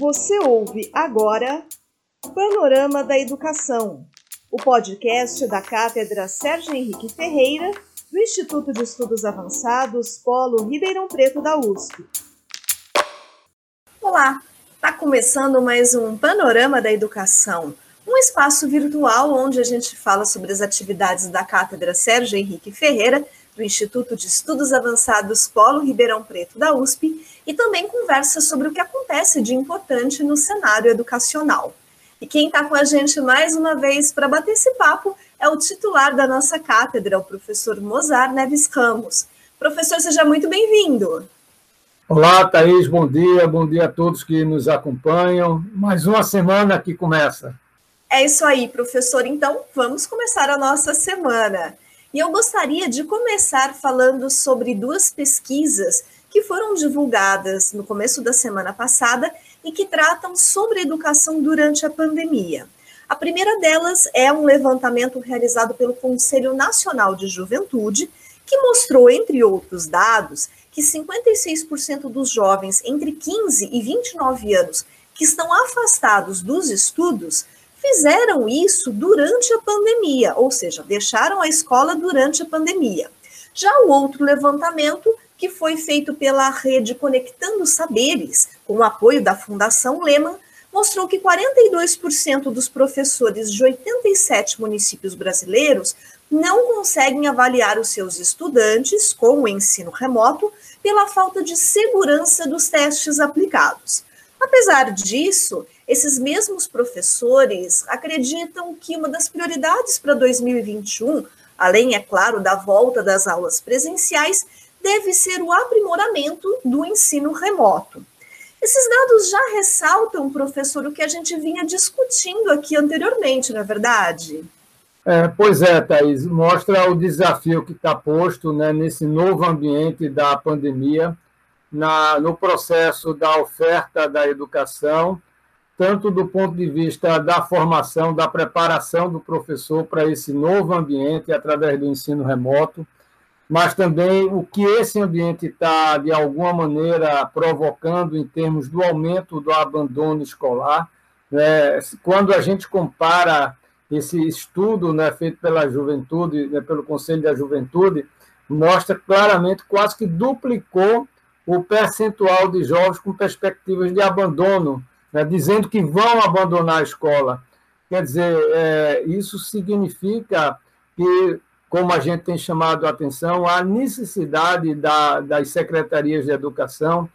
Você ouve agora Panorama da Educação, o podcast da Cátedra Sérgio Henrique Ferreira, do Instituto de Estudos Avançados Polo Ribeirão Preto da USP. Olá, está começando mais um Panorama da Educação, um espaço virtual onde a gente fala sobre as atividades da Cátedra Sérgio Henrique Ferreira do Instituto de Estudos Avançados Polo Ribeirão Preto da USP e também conversa sobre o que acontece de importante no cenário educacional. E quem está com a gente mais uma vez para bater esse papo é o titular da nossa cátedra, o professor Mozart Neves Ramos. Professor, seja muito bem-vindo. Olá, Thaís, bom dia, bom dia a todos que nos acompanham. Mais uma semana que começa. É isso aí, professor. Então, vamos começar a nossa semana. E eu gostaria de começar falando sobre duas pesquisas que foram divulgadas no começo da semana passada e que tratam sobre educação durante a pandemia. A primeira delas é um levantamento realizado pelo Conselho Nacional de Juventude, que mostrou, entre outros dados, que 56% dos jovens entre 15 e 29 anos que estão afastados dos estudos fizeram isso durante a pandemia, ou seja, deixaram a escola durante a pandemia. Já o outro levantamento, que foi feito pela rede Conectando Saberes, com o apoio da Fundação Lehman, mostrou que 42% dos professores de 87 municípios brasileiros não conseguem avaliar os seus estudantes com o ensino remoto pela falta de segurança dos testes aplicados. Apesar disso, esses mesmos professores acreditam que uma das prioridades para 2021, além, é claro, da volta das aulas presenciais, deve ser o aprimoramento do ensino remoto. Esses dados já ressaltam, professor, o que a gente vinha discutindo aqui anteriormente, não é verdade? É, pois é, Thais, mostra o desafio que está posto né, nesse novo ambiente da pandemia na, no processo da oferta da educação, tanto do ponto de vista da formação, da preparação do professor para esse novo ambiente através do ensino remoto, mas também o que esse ambiente está, de alguma maneira, provocando em termos do aumento do abandono escolar. Né? Quando a gente compara esse estudo né, feito pela juventude, né, pelo Conselho da Juventude, mostra claramente quase que duplicou o percentual de jovens com perspectivas de abandono, né, dizendo que vão abandonar a escola. Quer dizer, é, isso significa que, como a gente tem chamado a atenção, a necessidade da, das secretarias de educação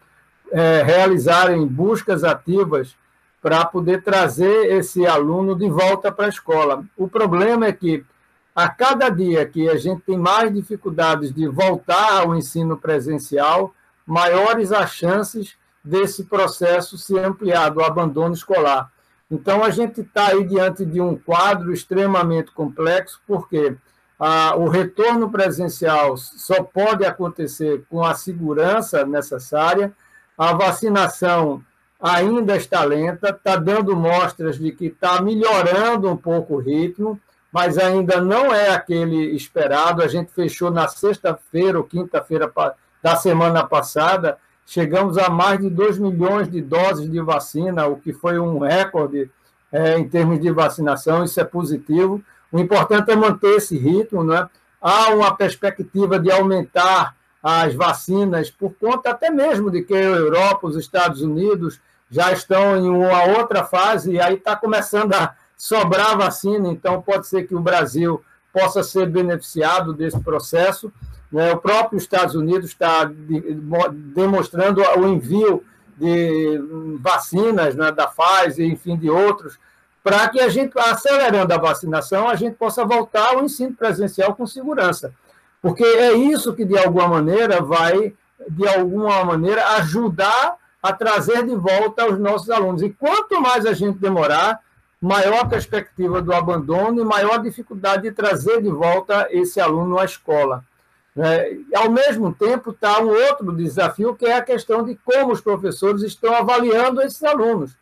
é, realizarem buscas ativas para poder trazer esse aluno de volta para a escola. O problema é que, a cada dia que a gente tem mais dificuldades de voltar ao ensino presencial, maiores as chances desse processo se ampliar, do abandono escolar. Então, a gente está aí diante de um quadro extremamente complexo, porque ah, o retorno presencial só pode acontecer com a segurança necessária, a vacinação ainda está lenta, está dando mostras de que está melhorando um pouco o ritmo, mas ainda não é aquele esperado. A gente fechou na sexta-feira ou quinta-feira da semana passada, chegamos a mais de 2 milhões de doses de vacina, o que foi um recorde é, em termos de vacinação, isso é positivo. O importante é manter esse ritmo, né? há uma perspectiva de aumentar as vacinas, por conta até mesmo de que a Europa, os Estados Unidos já estão em uma outra fase, e aí está começando a sobrar vacina, então pode ser que o Brasil possa ser beneficiado desse processo. Né? O próprio Estados Unidos está demonstrando o envio de vacinas né, da Pfizer, enfim, de outros, para que a gente, acelerando a vacinação, a gente possa voltar ao ensino presencial com segurança. Porque é isso que, de alguma maneira, vai, de alguma maneira, ajudar a trazer de volta os nossos alunos. E quanto mais a gente demorar, maior a perspectiva do abandono e maior dificuldade de trazer de volta esse aluno à escola. É, ao mesmo tempo, está um outro desafio, que é a questão de como os professores estão avaliando esses alunos.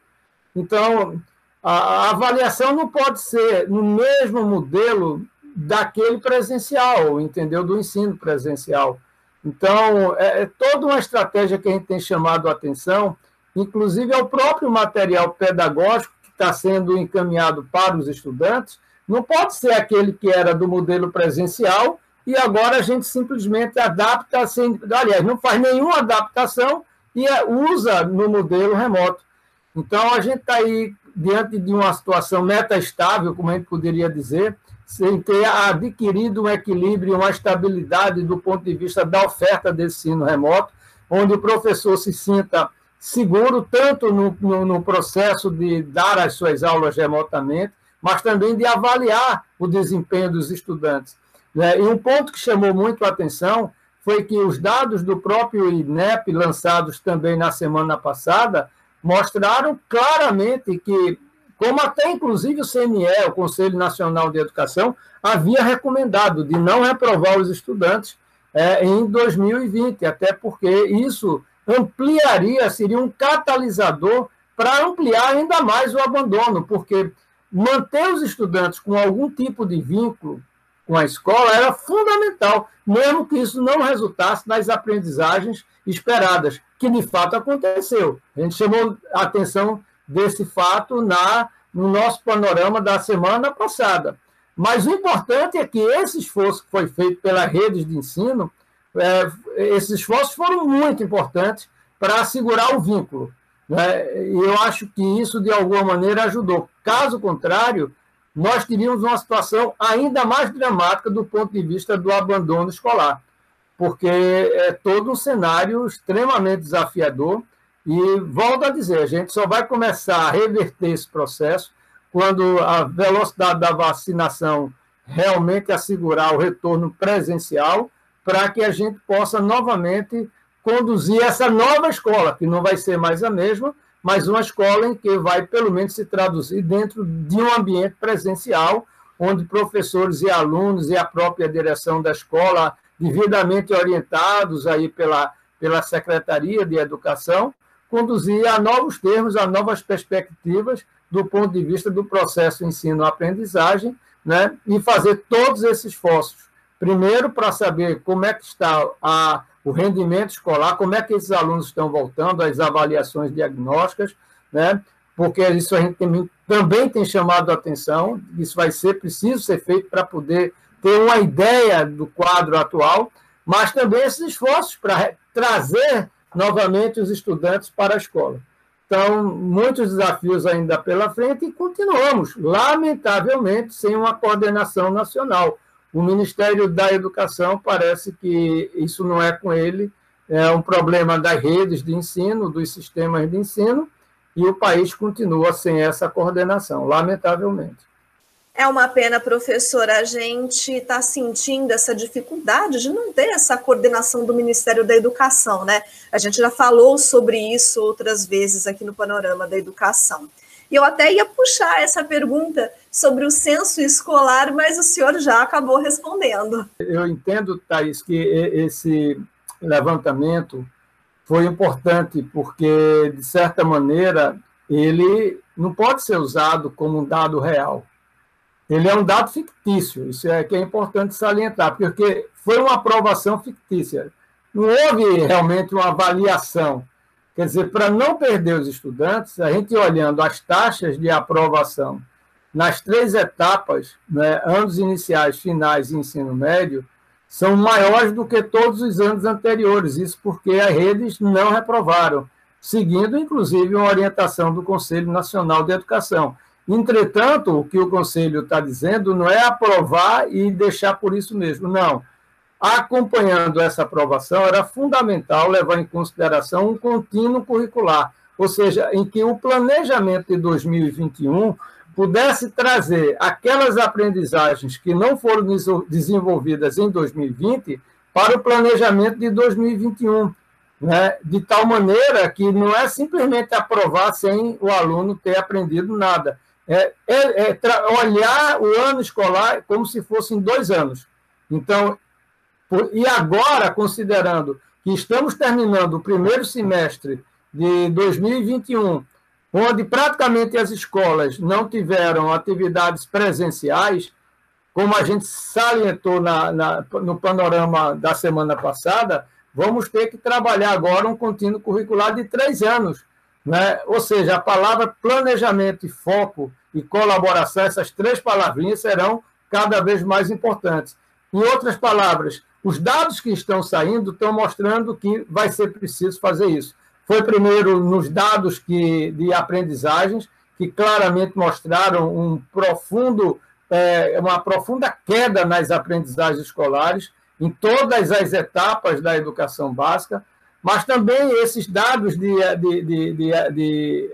Então, a, avaliação não pode ser no mesmo modelo daquele presencial, entendeu? Do ensino presencial. Então, é, é toda uma estratégia que a gente tem chamado a atenção inclusive é o próprio material pedagógico que está sendo encaminhado para os estudantes, não pode ser aquele que era do modelo presencial e agora a gente simplesmente adapta, sem, aliás, não faz nenhuma adaptação e é, usa no modelo remoto. Então, a gente está aí diante de uma situação meta-estável, como a gente poderia dizer, sem ter adquirido um equilíbrio, uma estabilidade do ponto de vista da oferta desse ensino remoto, onde o professor se sinta seguro tanto no, no, no processo de dar as suas aulas remotamente, mas também de avaliar o desempenho dos estudantes. Né? E um ponto que chamou muito a atenção foi que os dados do próprio INEP, lançados também na semana passada, mostraram claramente que, como até inclusive o CNE, o Conselho Nacional de Educação, havia recomendado de não reprovar os estudantes é, em 2020, até porque isso ampliaria, seria um catalisador para ampliar ainda mais o abandono, porque manter os estudantes com algum tipo de vínculo com a escola era fundamental, mesmo que isso não resultasse nas aprendizagens esperadas, que de fato aconteceu. A gente chamou a atenção desse fato na, no nosso panorama da semana passada. Mas o importante é que esse esforço que foi feito pelas redes de ensino, é, esses esforços foram muito importantes para assegurar o vínculo. Né? E eu acho que isso, de alguma maneira, ajudou. Caso contrário, nós teríamos uma situação ainda mais dramática do ponto de vista do abandono escolar, porque é todo um cenário extremamente desafiador. E volto a dizer, a gente só vai começar a reverter esse processo quando a velocidade da vacinação realmente assegurar o retorno presencial, para que a gente possa novamente conduzir essa nova escola, que não vai ser mais a mesma, mas uma escola em que vai, pelo menos, se traduzir dentro de um ambiente presencial, onde professores e alunos e a própria direção da escola, devidamente orientados aí pela, pela Secretaria de Educação, conduzir a novos termos, a novas perspectivas do ponto de vista do processo ensino-aprendizagem, né? e fazer todos esses esforços. Primeiro, para saber como é que está a o rendimento escolar, como é que esses alunos estão voltando, as avaliações diagnósticas, né? porque isso a gente também tem chamado a atenção, isso vai ser preciso ser feito para poder ter uma ideia do quadro atual, mas também esses esforços para trazer novamente os estudantes para a escola. Então, muitos desafios ainda pela frente e continuamos, lamentavelmente, sem uma coordenação nacional. O Ministério da Educação parece que isso não é com ele, é um problema das redes de ensino, dos sistemas de ensino, e o país continua sem essa coordenação, lamentavelmente. É uma pena, professora, a gente está sentindo essa dificuldade de não ter essa coordenação do Ministério da Educação, né? A gente já falou sobre isso outras vezes aqui no Panorama da Educação. E eu até ia puxar essa pergunta sobre o censo escolar, mas o senhor já acabou respondendo. Eu entendo, Thais, que esse levantamento foi importante, porque, de certa maneira, ele não pode ser usado como um dado real. Ele é um dado fictício, isso é que é importante salientar, porque foi uma aprovação fictícia. Não houve realmente uma avaliação Quer dizer, para não perder os estudantes, a gente olhando as taxas de aprovação nas três etapas, né, anos iniciais, finais e ensino médio, são maiores do que todos os anos anteriores. Isso porque as redes não reprovaram, seguindo, inclusive, uma orientação do Conselho Nacional de Educação. Entretanto, o que o Conselho está dizendo não é aprovar e deixar por isso mesmo, não acompanhando essa aprovação, era fundamental levar em consideração um contínuo curricular, ou seja, em que o planejamento de 2021 pudesse trazer aquelas aprendizagens que não foram desenvolvidas em 2020 para o planejamento de 2021, né? de tal maneira que não é simplesmente aprovar sem o aluno ter aprendido nada, é, é, é olhar o ano escolar como se fossem dois anos. Então, e agora, considerando que estamos terminando o primeiro semestre de 2021, onde praticamente as escolas não tiveram atividades presenciais, como a gente salientou na, na, no panorama da semana passada, vamos ter que trabalhar agora um contínuo curricular de três anos, Né? Ou seja, a palavra planejamento e foco e colaboração, essas três palavrinhas serão cada vez mais importantes. Em outras palavras, os dados que estão saindo estão mostrando que vai ser preciso fazer isso. Foi primeiro nos dados que, de aprendizagens, que claramente mostraram um profundo, é, uma profunda queda nas aprendizagens escolares, em todas as etapas da educação básica, mas também esses dados de, de, de,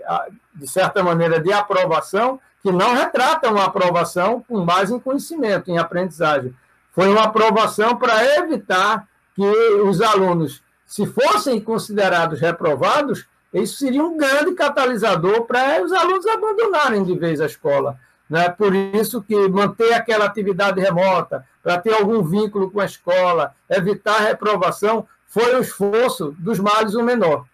de, certa maneira, de aprovação, que não retratam uma aprovação com base em conhecimento, em aprendizagem. Foi uma aprovação para evitar que os alunos, se fossem considerados reprovados, isso seria um grande catalisador para os alunos abandonarem de vez a escola. Né? Por isso que manter aquela atividade remota, para ter algum vínculo com a escola, evitar a reprovação, foi o esforço dos males o menor.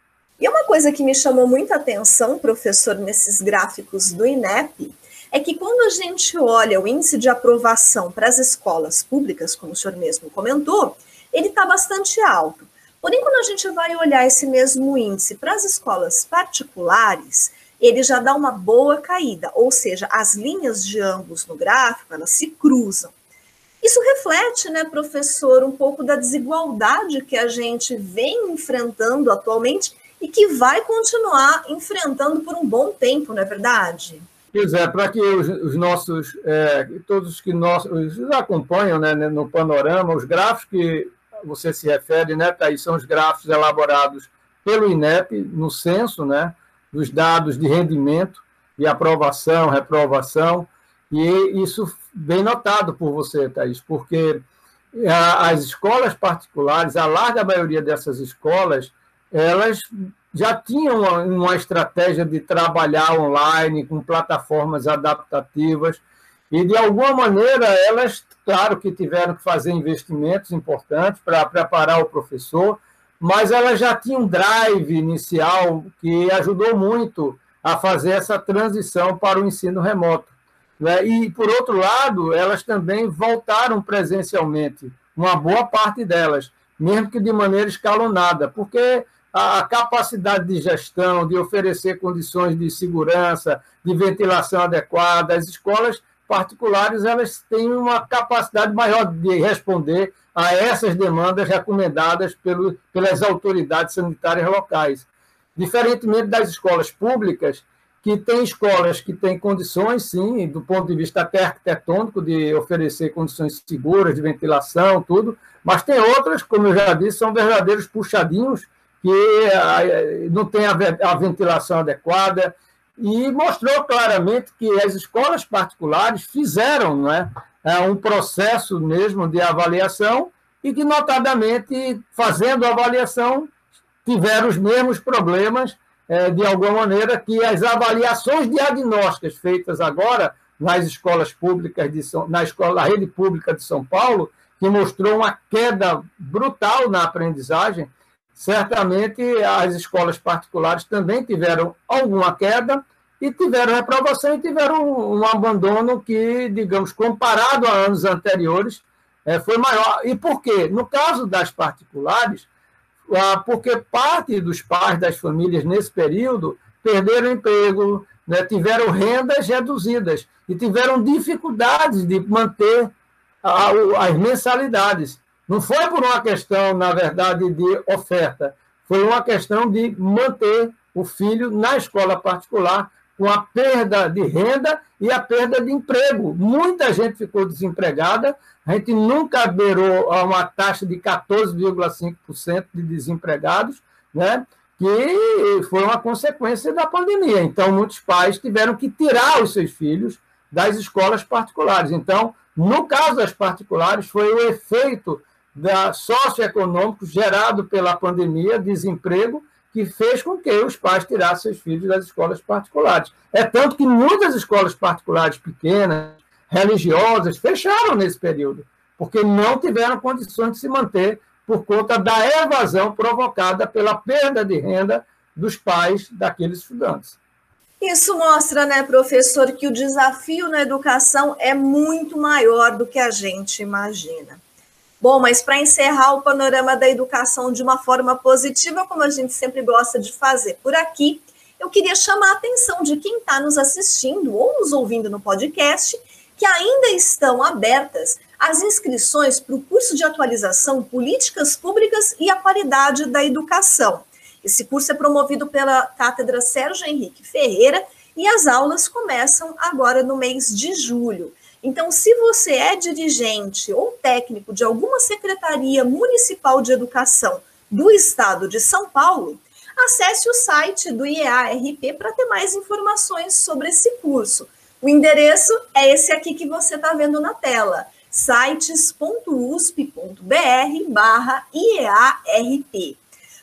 E uma coisa que me chamou muita atenção, professor, nesses gráficos do INEP, é que quando a gente olha o índice de aprovação para as escolas públicas, como o senhor mesmo comentou, ele está bastante alto. Porém, quando a gente vai olhar esse mesmo índice para as escolas particulares, ele já dá uma boa caída, ou seja, as linhas de ambos no gráfico, elas se cruzam. Isso reflete, né, professor, um pouco da desigualdade que a gente vem enfrentando atualmente e que vai continuar enfrentando por um bom tempo, não é verdade? Pois é, para que os, os nossos, é, todos que nós acompanham né, no panorama, os gráficos que você se refere, né, Thaís, são os gráficos elaborados pelo INEP no censo, né, dos dados de rendimento, de aprovação, reprovação, e isso bem notado por você, Thaís, porque as escolas particulares, a larga maioria dessas escolas, elas já tinham uma, uma estratégia de trabalhar online, com plataformas adaptativas, e, de alguma maneira, elas, claro que tiveram que fazer investimentos importantes para preparar o professor, mas elas já tinham um drive inicial que ajudou muito a fazer essa transição para o ensino remoto. Né? E, por outro lado, elas também voltaram presencialmente, uma boa parte delas, mesmo que de maneira escalonada, porque a capacidade de gestão, de oferecer condições de segurança, de ventilação adequada, as escolas particulares elas têm uma capacidade maior de responder a essas demandas recomendadas pelo, pelas autoridades sanitárias locais. Diferentemente das escolas públicas, que tem escolas que têm condições, sim, do ponto de vista até arquitetônico, de oferecer condições seguras, de ventilação, tudo, mas tem outras, como eu já disse, são verdadeiros puxadinhos, que ah, não tem a ventilação adequada, e mostrou claramente que as escolas particulares fizeram não é, é, um processo mesmo de avaliação e que, notadamente, fazendo a avaliação, tiveram os mesmos problemas, de alguma maneira, que as avaliações diagnósticas feitas agora nas escolas públicas, de São, na, escola, na rede pública de São Paulo, que mostrou uma queda brutal na aprendizagem, certamente as escolas particulares também tiveram alguma queda e tiveram reprovação e tiveram um, abandono que, digamos, comparado a anos anteriores, é, foi maior. E por quê? No caso das particulares, ah, porque parte dos pais das famílias nesse período perderam emprego, né, tiveram rendas reduzidas e tiveram dificuldades de manter as mensalidades. Não foi por uma questão, na verdade, de oferta, foi uma questão de manter o filho na escola particular, com a perda de renda e a perda de emprego. Muita gente ficou desempregada, a gente nunca beirou a uma taxa de 14,5% de desempregados, né? que foi uma consequência da pandemia. Então, muitos pais tiveram que tirar os seus filhos das escolas particulares. Então, no caso das particulares, foi o efeito da socioeconômico gerado pela pandemia, desemprego, que fez com que os pais tirassem seus filhos das escolas particulares. É tanto que muitas escolas particulares pequenas, religiosas, fecharam nesse período, porque não tiveram condições de se manter por conta da evasão provocada pela perda de renda dos pais daqueles estudantes. Isso mostra, né, professor, que o desafio na educação é muito maior do que a gente imagina. Bom, mas para encerrar o panorama da educação de uma forma positiva, como a gente sempre gosta de fazer por aqui, eu queria chamar a atenção de quem está nos assistindo ou nos ouvindo no podcast que ainda estão abertas as inscrições para o curso de atualização Políticas Públicas e a Qualidade da Educação. Esse curso é promovido pela Cátedra Sérgio Henrique Ferreira e as aulas começam agora no mês de julho. Então, se você é dirigente ou técnico de alguma secretaria municipal de educação do estado de São Paulo, acesse o site do IEARP para ter mais informações sobre esse curso. O endereço é esse aqui que você está vendo na tela, sites.usp.br barra IEARP.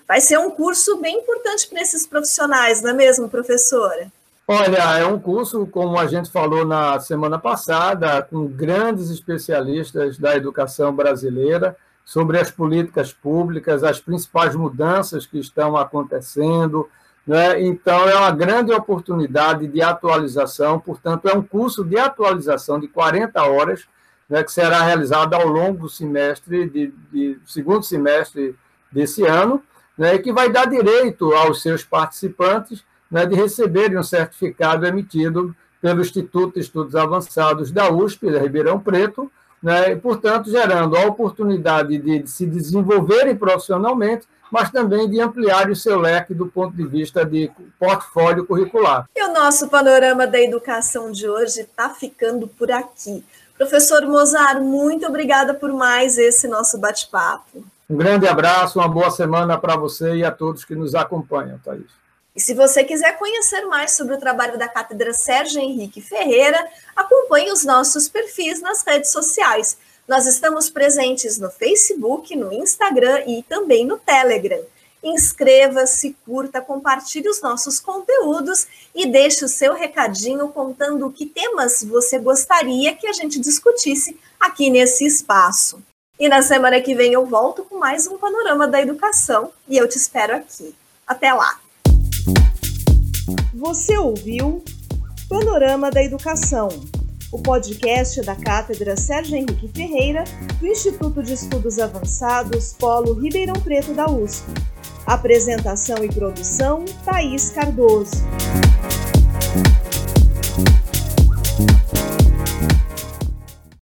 Vai ser um curso bem importante para esses profissionais, não é mesmo, professora? Olha, é um curso, como a gente falou na semana passada, com grandes especialistas da educação brasileira sobre as políticas públicas, as principais mudanças que estão acontecendo. Né? Então, é uma grande oportunidade de atualização, portanto, é um curso de atualização de 40 horas, né, que será realizado ao longo do semestre, de, de segundo semestre desse ano, né, que vai dar direito aos seus participantes né, de receberem um certificado emitido pelo Instituto de Estudos Avançados da USP, da Ribeirão Preto, né, e, portanto, gerando a oportunidade de, se desenvolverem profissionalmente, mas também de ampliar o seu leque do ponto de vista de portfólio curricular. E o nosso panorama da educação de hoje está ficando por aqui. Professor Mozart, muito obrigada por mais esse nosso bate-papo. Um grande abraço, uma boa semana para você e a todos que nos acompanham, Thaís. E se você quiser conhecer mais sobre o trabalho da Cátedra Sérgio Henrique Ferreira, acompanhe os nossos perfis nas redes sociais. Nós estamos presentes no Facebook, no Instagram e também no Telegram. Inscreva-se, curta, compartilhe os nossos conteúdos e deixe o seu recadinho contando que temas você gostaria que a gente discutisse aqui nesse espaço. E na semana que vem eu volto com mais um panorama da educação e eu te espero aqui. Até lá! Você ouviu Panorama da Educação, o podcast da Cátedra Sérgio Henrique Ferreira, do Instituto de Estudos Avançados Polo Ribeirão Preto da USP. Apresentação e produção: Thaís Cardoso.